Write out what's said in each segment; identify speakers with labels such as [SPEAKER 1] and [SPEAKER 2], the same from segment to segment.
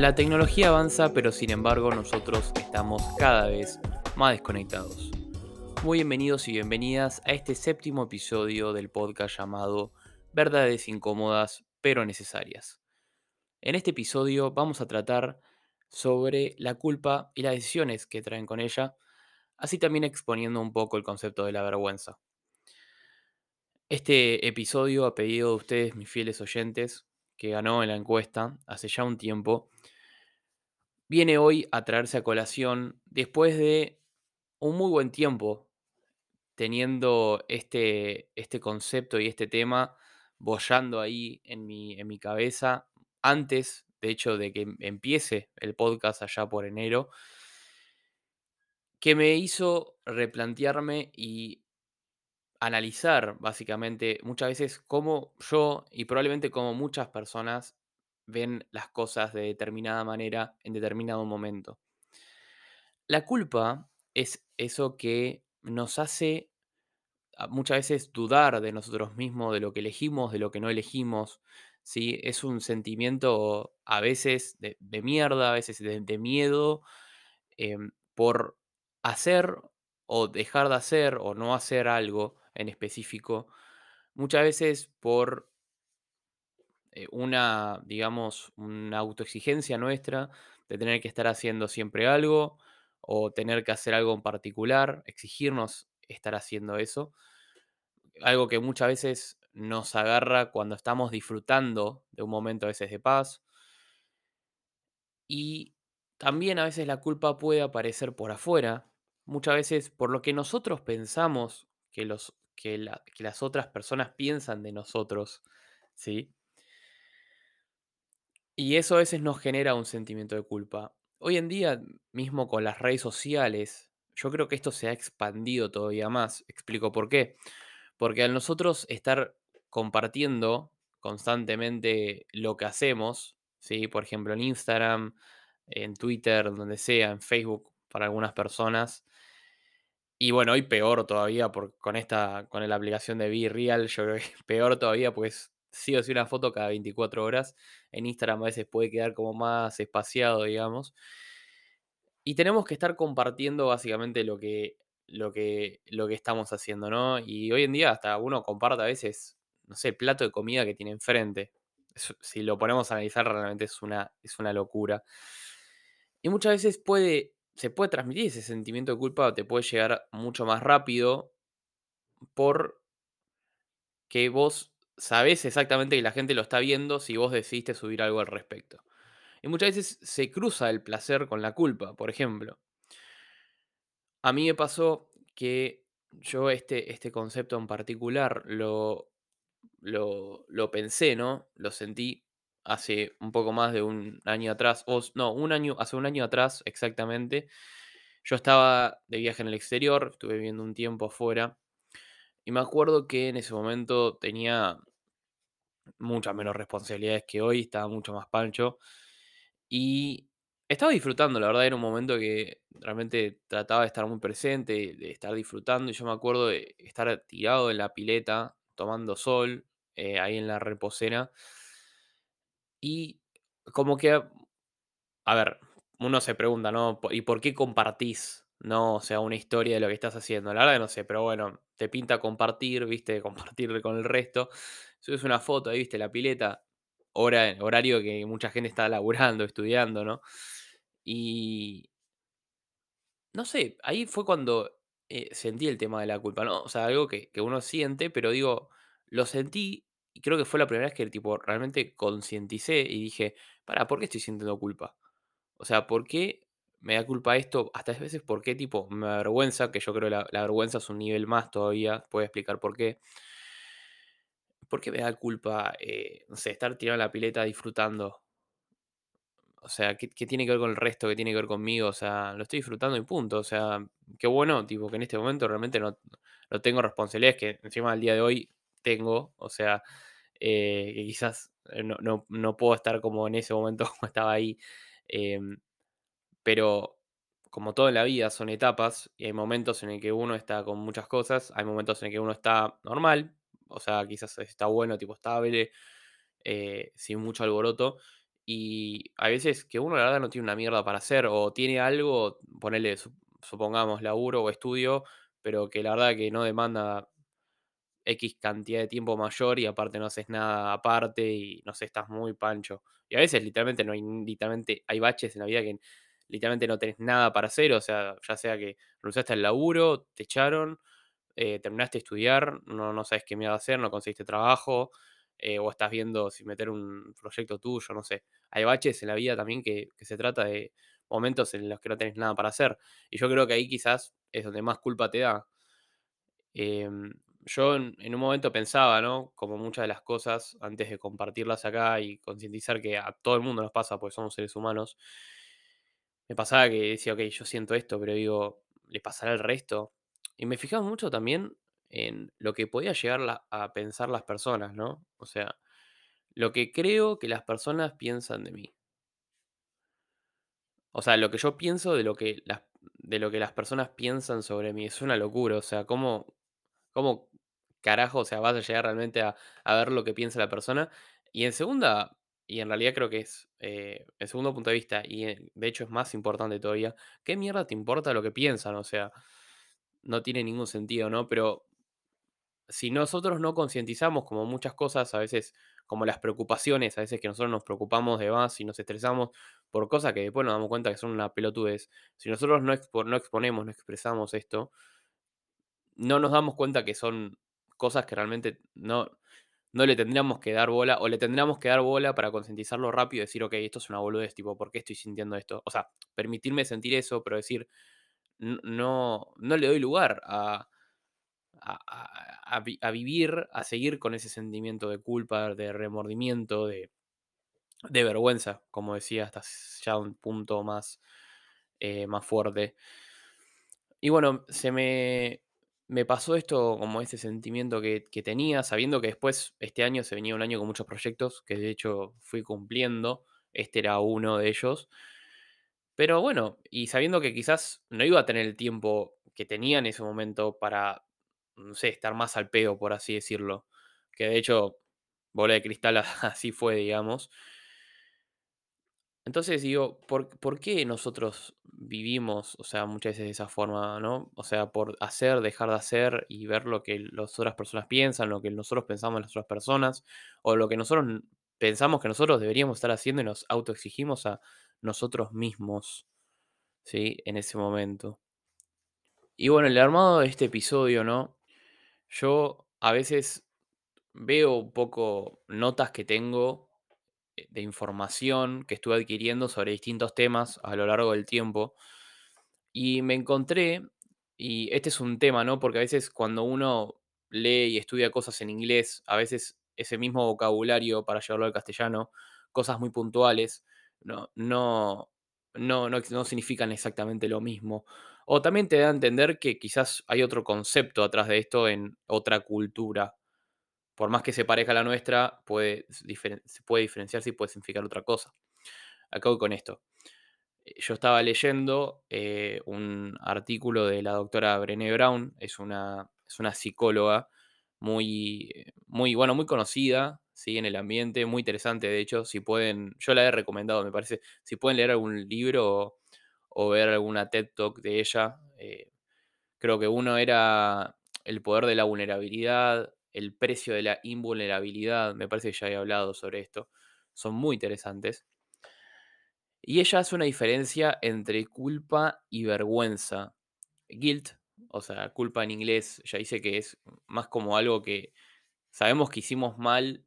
[SPEAKER 1] La tecnología avanza, pero sin embargo nosotros estamos cada vez más desconectados. Muy bienvenidos y bienvenidas a este séptimo episodio del podcast llamado Verdades incómodas pero necesarias. En este episodio vamos a tratar sobre la culpa y las decisiones que traen con ella, así también exponiendo un poco el concepto de la vergüenza. Este episodio a pedido de ustedes, mis fieles oyentes, que ganó en la encuesta hace ya un tiempo, viene hoy a traerse a colación después de un muy buen tiempo teniendo este, este concepto y este tema bollando ahí en mi, en mi cabeza antes, de hecho, de que em, empiece el podcast allá por enero, que me hizo replantearme y analizar básicamente muchas veces cómo yo y probablemente como muchas personas ven las cosas de determinada manera en determinado momento. La culpa es eso que nos hace muchas veces dudar de nosotros mismos, de lo que elegimos, de lo que no elegimos. ¿sí? Es un sentimiento a veces de, mierda, a veces de, miedo em, por hacer o dejar de hacer o no hacer algo en específico. Muchas veces por eh, una, digamos, una autoexigencia nuestra de tener que estar haciendo siempre algo o tener que hacer algo en particular, exigirnos estar haciendo eso. Algo que muchas veces nos agarra cuando estamos disfrutando de un momento a veces de paz. Y también a veces la culpa puede aparecer por afuera, muchas veces por lo que nosotros pensamos que, los, que, que las otras personas piensan de nosotros, ¿sí? Y eso a veces nos genera un sentimiento de culpa. Hoy en día, mismo con las redes sociales, yo creo que esto se ha expandido todavía más. Explico por qué. Porque al nosotros estar compartiendo constantemente lo que hacemos, ¿sí? por ejemplo en Instagram, en Twitter, donde sea, en Facebook, para algunas personas. Y bueno, hoy peor todavía por, con esta, con la aplicación de Be Real, yo creo que peor todavía, pues sí o sí una foto cada 24 horas. En Instagram a veces puede quedar como más espaciado, digamos. Y tenemos que estar compartiendo básicamente lo que, lo que, lo que estamos haciendo, ¿no? Y hoy en día hasta uno comparte a veces, no sé, plato de comida que tiene enfrente. si lo ponemos a analizar, realmente es una, es una locura. Y muchas veces puede, se puede transmitir ese sentimiento de culpa, te puede llegar mucho más rápido por que vos sabés exactamente que la gente lo está viendo si vos decidiste subir algo al respecto. Y muchas veces se cruza el placer con la culpa, por ejemplo. A mí me pasó que yo este, este concepto en particular lo, lo, lo pensé, ¿no? Lo sentí hace un poco más de un año atrás, o no, un año, hace un año atrás exactamente. Yo estaba de viaje en el exterior, estuve viviendo un tiempo afuera, y me acuerdo que en ese momento tenía muchas menos responsabilidades que hoy, estaba mucho más pancho. Y estaba disfrutando, la verdad, era un momento que realmente trataba de estar muy presente, de estar disfrutando. Y yo me acuerdo de estar tirado en la pileta, tomando sol, eh, ahí en la reposera. Y como que, a ver, uno se pregunta, ¿no? ¿Y por qué compartís? No, o sea, una historia de lo que estás haciendo. La verdad no sé, pero bueno, te pinta compartir, viste, compartirle con el resto subes una foto ahí, viste, la pileta, hora, horario que mucha gente está laburando, estudiando, ¿no? Y. No sé, ahí fue cuando eh, sentí el tema de la culpa, ¿no? O sea, algo que, uno siente, pero digo, lo sentí y creo que fue la primera vez que tipo, realmente concienticé y dije, para, ¿por qué estoy sintiendo culpa? O sea, ¿por qué me da culpa esto? Hasta a veces, ¿por qué tipo me avergüenza? Que yo creo que la, la vergüenza es un nivel más todavía, puedo explicar por qué. ¿Por qué me da culpa, eh, estar tirado en la pileta disfrutando? O sea, ¿qué, tiene que ver con el resto? ¿Qué tiene que ver conmigo? O sea, lo estoy disfrutando y punto. O sea, qué bueno, tipo, que en este momento realmente no, no tengo responsabilidades que encima del día de hoy tengo. O sea, eh, que quizás eh, no, no, no puedo estar como en ese momento como estaba ahí. em, pero como todo en la vida son etapas y hay momentos en el que uno está con muchas cosas, hay momentos en el que uno está normal, o sea, quizás está bueno, tipo estable, eh, sin mucho alboroto. Y hay veces que uno la verdad no tiene una mierda para hacer o tiene algo, ponele, sup- supongamos, laburo o estudio, pero que la verdad que no demanda X cantidad de tiempo mayor y aparte no haces nada aparte y no sé, estás muy pancho. Y a veces literalmente no hay, literalmente hay baches en la vida que literalmente no tenés nada para hacer, o sea, ya sea que renunciaste al laburo, te echaron, eh, terminaste de estudiar, no, no sabes qué mierda hacer, no conseguiste trabajo, eh, o estás viendo si meter un proyecto tuyo, no sé. Hay baches en la vida también que, que se trata de momentos en los que no tenés nada para hacer. Y yo creo que ahí quizás es donde más culpa te da. Em, yo en, un momento pensaba, ¿no? Como muchas de las cosas, antes de compartirlas acá y concientizar que a todo el mundo nos pasa, porque somos seres humanos, me pasaba que decía, ok, yo siento esto, pero digo, ¿le pasará al resto? Y me fijaba mucho también en lo que podía llegar a pensar las personas, ¿no? O sea, lo que creo que las personas piensan de mí. O sea, lo que yo pienso de lo que las, de lo que las personas piensan sobre mí. Es una locura. O sea, ¿cómo, cómo carajo, o sea, vas a llegar realmente a, a ver lo que piensa la persona? Y en segunda, y en realidad creo que es eh, el segundo punto de vista, y eh, de hecho es más importante todavía, ¿qué mierda te importa lo que piensan? O sea, no tiene ningún sentido, ¿no? Pero si nosotros no concientizamos como muchas cosas, a veces como las preocupaciones, a veces que nosotros nos preocupamos de más y nos estresamos por cosas que después nos damos cuenta que son una pelotudez, si nosotros no, expo- no exponemos, no expresamos esto, no nos damos cuenta que son cosas que realmente no, no le tendríamos que dar bola, o le tendríamos que dar bola para concientizarlo rápido y decir, ok, esto es una boludez, tipo, ¿por qué estoy sintiendo esto? O sea, permitirme sentir eso, pero decir, "N- no, no le doy lugar a, a, a- a vi- a vivir, a seguir con ese sentimiento de culpa, de remordimiento, de, de vergüenza, como decía, hasta ya un punto más, eh, más fuerte. Y bueno, se me, me pasó esto como ese sentimiento que, que tenía, sabiendo que después este año se venía un año con muchos proyectos, que de hecho fui cumpliendo, este era uno de ellos. Pero bueno, y sabiendo que quizás no iba a tener el tiempo que tenía en ese momento para, no sé, estar más al pedo, por así decirlo. Que de hecho, bola de cristal así fue, digamos. Entonces digo, ¿por, por qué nosotros vivimos, o sea, muchas veces de esa forma, ¿no? O sea, por hacer, dejar de hacer y ver lo que las otras personas piensan, lo que nosotros pensamos en las otras personas, o lo que nosotros pensamos que nosotros deberíamos estar haciendo y nos autoexigimos a nosotros mismos, ¿sí? En ese momento. Y bueno, el armado de este episodio, ¿no? Yo a veces veo un poco notas que tengo eh, de información que estuve adquiriendo sobre distintos temas a lo largo del tiempo. Y me encontré, y este es un tema, ¿no? Porque a veces cuando uno lee y estudia cosas en inglés, a veces ese mismo vocabulario para llevarlo al castellano, cosas muy puntuales, no, no, no, no, significan exactamente lo mismo. O también te da a entender que quizás hay otro concepto atrás de esto en otra cultura. Por más que se parezca a la nuestra, puede, diferen- se puede diferenciarse y puede significar otra cosa. Acabo con esto. Eh, Yo estaba leyendo eh, un artículo de la doctora Brené Brown, es una, es una psicóloga muy, eh, muy, bueno, muy conocida, ¿sí? En el ambiente, muy interesante, de hecho, si pueden, yo la he recomendado, me parece, si pueden leer algún libro o, ver alguna TED Talk de ella, eh, creo que uno era el poder de la vulnerabilidad, el precio de la invulnerabilidad, me parece que ya he hablado sobre esto, son muy interesantes. Y ella hace una diferencia entre culpa y vergüenza. Guilt, o sea, culpa en inglés, ya dice que es más como algo que sabemos que hicimos mal,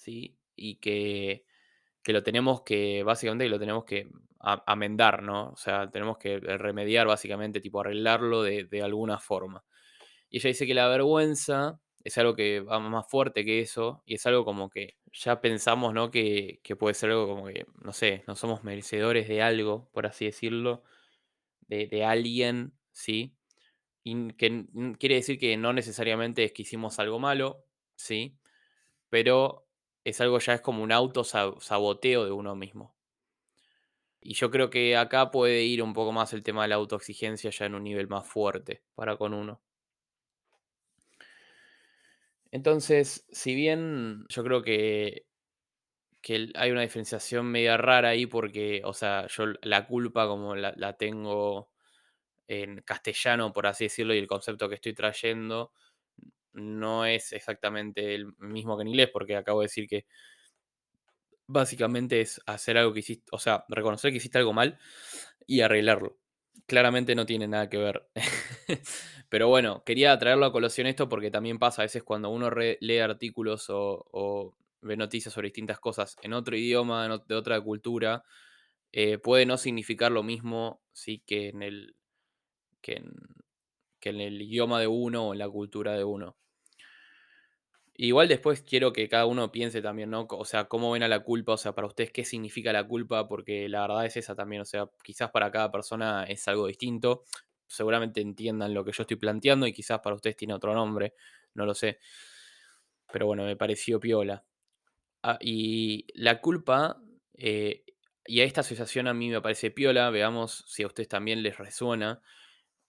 [SPEAKER 1] ¿sí? Y que, que lo tenemos que, básicamente, que lo tenemos que amendar, ¿no? O sea, tenemos que remediar, básicamente, tipo arreglarlo de, de alguna forma. Y ella dice que la vergüenza es algo que va más fuerte que eso y es algo como que ya pensamos, ¿no? Que, que puede ser algo como que, no sé, no somos merecedores de algo, por así decirlo, de, de alguien, ¿sí? Y que quiere decir que no necesariamente es que hicimos algo malo, ¿sí? Pero es algo ya es como un auto saboteo de uno mismo. Y yo creo que acá puede ir un poco más el tema de la autoexigencia ya en un nivel más fuerte para con uno. Entonces, si bien yo creo que, que hay una diferenciación media rara ahí porque, o sea, yo la culpa como la, la tengo en castellano, por así decirlo, y el concepto que estoy trayendo no es exactamente el mismo que en inglés, porque acabo de decir que básicamente es hacer algo que hiciste, o sea, reconocer que hiciste algo mal y arreglarlo. Claramente no tiene nada que ver. Pero bueno, quería traerlo a colación esto porque también pasa a veces cuando uno lee artículos o, ve noticias sobre distintas cosas en otro idioma, de otra cultura, eh, puede no significar lo mismo sí, que, en el, que, en, que en el idioma de uno o en la cultura de uno. Igual después quiero que cada uno piense también, ¿no? O sea, cómo ven a la culpa, o sea, para ustedes qué significa la culpa, porque la verdad es esa también, o sea, quizás para cada persona es algo distinto, seguramente entiendan lo que yo estoy planteando y quizás para ustedes tiene otro nombre, no lo sé. Pero bueno, me pareció piola. Ah, y la culpa, eh, y a esta asociación a mí me parece piola, veamos si a ustedes también les resuena,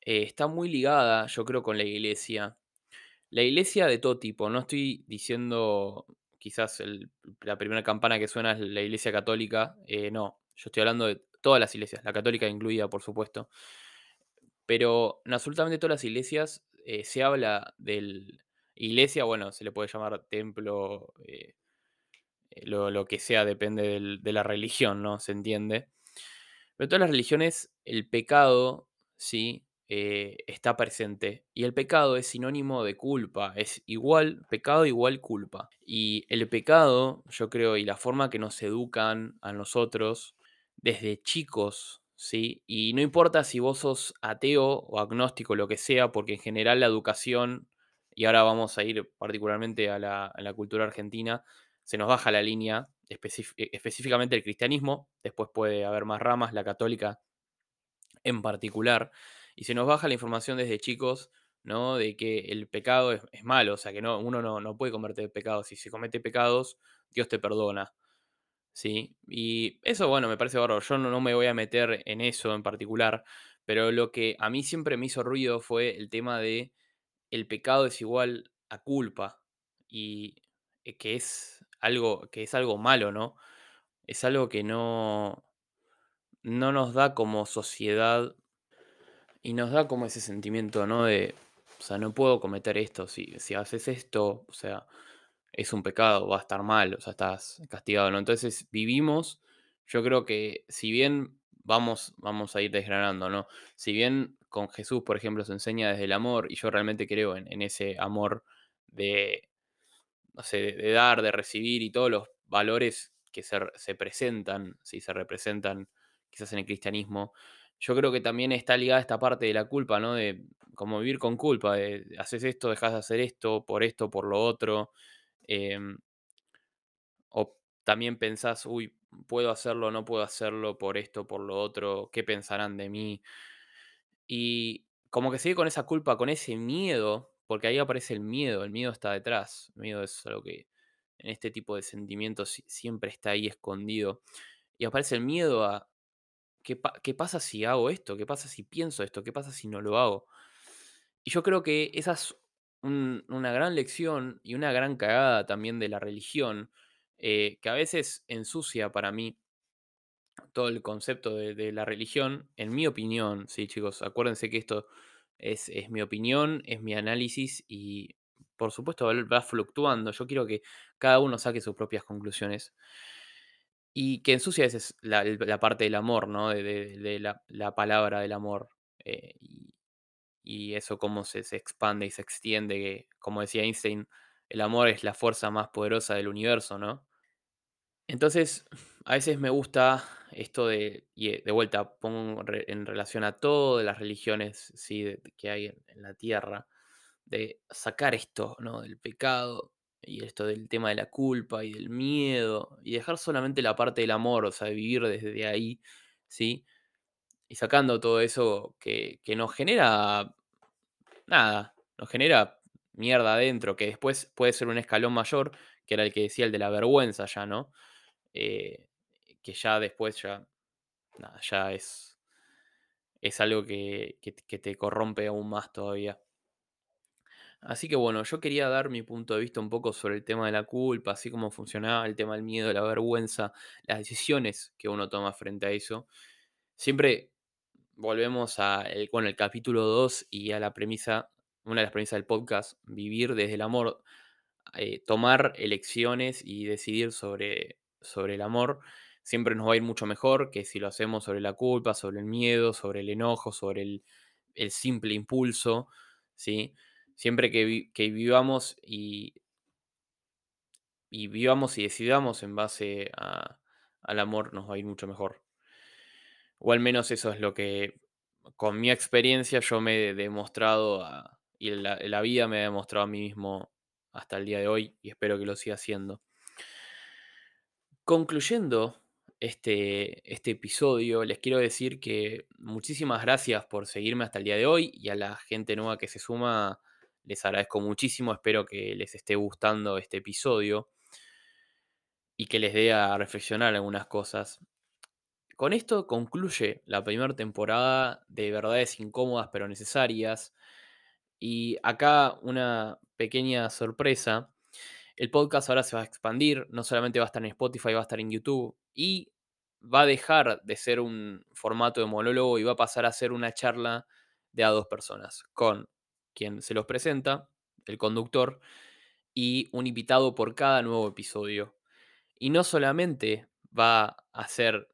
[SPEAKER 1] eh, está muy ligada, yo creo, con la iglesia. La iglesia de todo tipo, no estoy diciendo quizás la primera campana que suena es la iglesia católica, eh, no, yo estoy hablando de todas las iglesias, la católica incluida, por supuesto. Pero en absolutamente todas las iglesias eh, se habla del iglesia, bueno, se le puede llamar templo, eh, lo, que sea, depende de la religión, ¿no? Se entiende. Pero en todas las religiones, el pecado, ¿sí? Eh, está presente. Y el pecado es sinónimo de culpa, es igual, pecado igual culpa. Y el pecado, yo creo, y la forma que nos educan a nosotros desde chicos, ¿sí? Y no importa si vos sos ateo o agnóstico, lo que sea, porque en general la educación, y ahora vamos a ir particularmente a la, a la cultura argentina, se nos baja la línea, específicamente el cristianismo, después puede haber más ramas, la católica en particular, y se nos baja la información desde chicos, ¿no? De que el pecado es, malo, o sea, que no, uno no, no puede cometer pecados. Si se comete pecados, Dios te perdona. ¿Sí? Y eso, bueno, me parece bárbaro. Yo no, no me voy a meter en eso en particular, pero lo que a mí siempre me hizo ruido fue el tema de el pecado es igual a culpa y eh, que es algo que es algo malo, ¿no? Es algo que no no nos da como sociedad y nos da como ese sentimiento, ¿no? De, o sea, no puedo cometer esto. Si, si haces esto, o sea, es un pecado, va a estar mal, o sea, estás castigado, ¿no? Entonces vivimos, yo creo que si bien vamos, vamos a ir desgranando, ¿no? Si bien con Jesús, por ejemplo, se enseña desde el amor, y yo realmente creo en, ese amor de, no sé, de, dar, de recibir y todos los valores que se, se presentan, si se representan quizás en el cristianismo, yo creo que también está ligada esta parte de la culpa, ¿no? De como vivir con culpa, de haces esto, dejas de hacer esto, por esto, por lo otro. Em, o también pensás, uy, puedo hacerlo, no puedo hacerlo, por esto, por lo otro, ¿qué pensarán de mí? Y como que sigue con esa culpa, con ese miedo, porque ahí aparece el miedo, el miedo está detrás, el miedo es algo que en este tipo de sentimientos siempre está ahí escondido. Y aparece el miedo a, ¿qué, pasa si hago esto? ¿Qué pasa si pienso esto? ¿Qué pasa si no lo hago? Y yo creo que esa es una gran lección y una gran cagada también de la religión, eh, que a veces ensucia para mí todo el concepto de, la religión, en mi opinión, sí chicos, acuérdense que esto es, es mi opinión, es mi análisis y por supuesto va fluctuando. Yo quiero que cada uno saque sus propias conclusiones. Y que ensucia es la, la parte del amor, ¿no? De, la, palabra del amor. Eh, y, eso cómo se, expande y se extiende. como decía Einstein, el amor es la fuerza más poderosa del universo, ¿no? Entonces, a veces me gusta esto de, y eh, de vuelta, pongo en relación a todas las religiones ¿sí? que hay en la tierra, de sacar esto, ¿no? Del pecado y esto del tema de la culpa y del miedo, y dejar solamente la parte del amor, o sea, vivir desde ahí, ¿sí? Y sacando todo eso que, que nos genera, nada, nos genera mierda adentro, que después puede ser un escalón mayor, que era el que decía el de la vergüenza ya, ¿no? Eh, que ya después ya, nada, ya es, es algo que, que te corrompe aún más todavía. Así que bueno, yo quería dar mi punto de vista un poco sobre el tema de la culpa, así como funcionaba el tema del miedo, la vergüenza, las decisiones que uno toma frente a eso. Siempre volvemos a bueno, el capítulo 2 y a la premisa, una de las premisas del podcast, vivir desde el amor, eh, tomar elecciones y decidir sobre, sobre el amor, siempre nos va a ir mucho mejor que si lo hacemos sobre la culpa, sobre el miedo, sobre el enojo, sobre el, el simple impulso, ¿sí? Siempre que, vi- que vivamos y, vivamos y decidamos en base al amor, nos va a ir mucho mejor. O al menos eso es lo que, con mi experiencia, yo me he demostrado y la, la vida me ha demostrado a mí mismo hasta el día de hoy y espero que lo siga haciendo. Concluyendo este, este episodio, les quiero decir que muchísimas gracias por seguirme hasta el día de hoy y a la gente nueva que se suma, les agradezco muchísimo, espero que les esté gustando este episodio y que les dé a reflexionar algunas cosas. Con esto concluye la primera temporada de Verdades Incómodas pero Necesarias. Y acá una pequeña sorpresa. El podcast ahora se va a expandir, no solamente va a estar en Spotify, va a estar en YouTube y va a dejar de ser un formato de monólogo y va a pasar a ser una charla de a dos personas, con quien se los presenta, el conductor, y un invitado por cada nuevo episodio. Y no solamente va a ser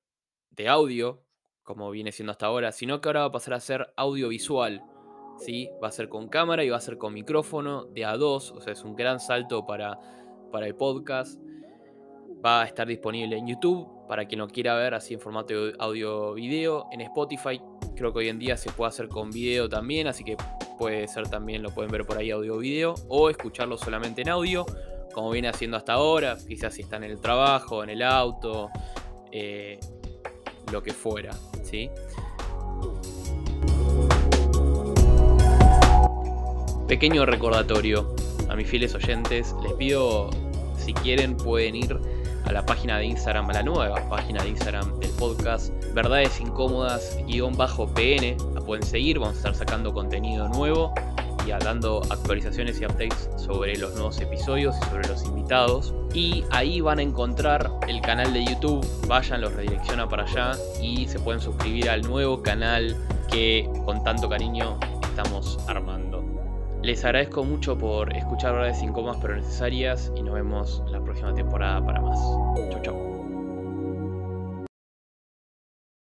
[SPEAKER 1] de audio, como viene siendo hasta ahora, sino que ahora va a pasar a ser audiovisual. ¿sí? Va a ser con cámara y va a ser con micrófono de A2, o sea, es un gran salto para, para el podcast. Va a estar disponible en YouTube para quien lo quiera ver así en formato audio-video. En Spotify creo que hoy en día se puede hacer con video también, así que puede ser también, lo pueden ver por ahí audio-video o escucharlo solamente en audio, como viene haciendo hasta ahora, quizás si están en el trabajo, en el auto, eh, lo que fuera, ¿sí? Pequeño recordatorio a mis fieles oyentes, les pido si quieren pueden ir a la página de Instagram, a la nueva página de Instagram del podcast, Verdades Incómodas, guion bajo PN, la pueden seguir, vamos a estar sacando contenido nuevo y dando actualizaciones y updates sobre los nuevos episodios y sobre los invitados. Y ahí van a encontrar el canal de YouTube, vayan, los redirecciona para allá y se pueden suscribir al nuevo canal que con tanto cariño estamos armando. Les agradezco mucho por escuchar verdades incómodas pero necesarias y nos vemos la próxima temporada para más. Chau chau.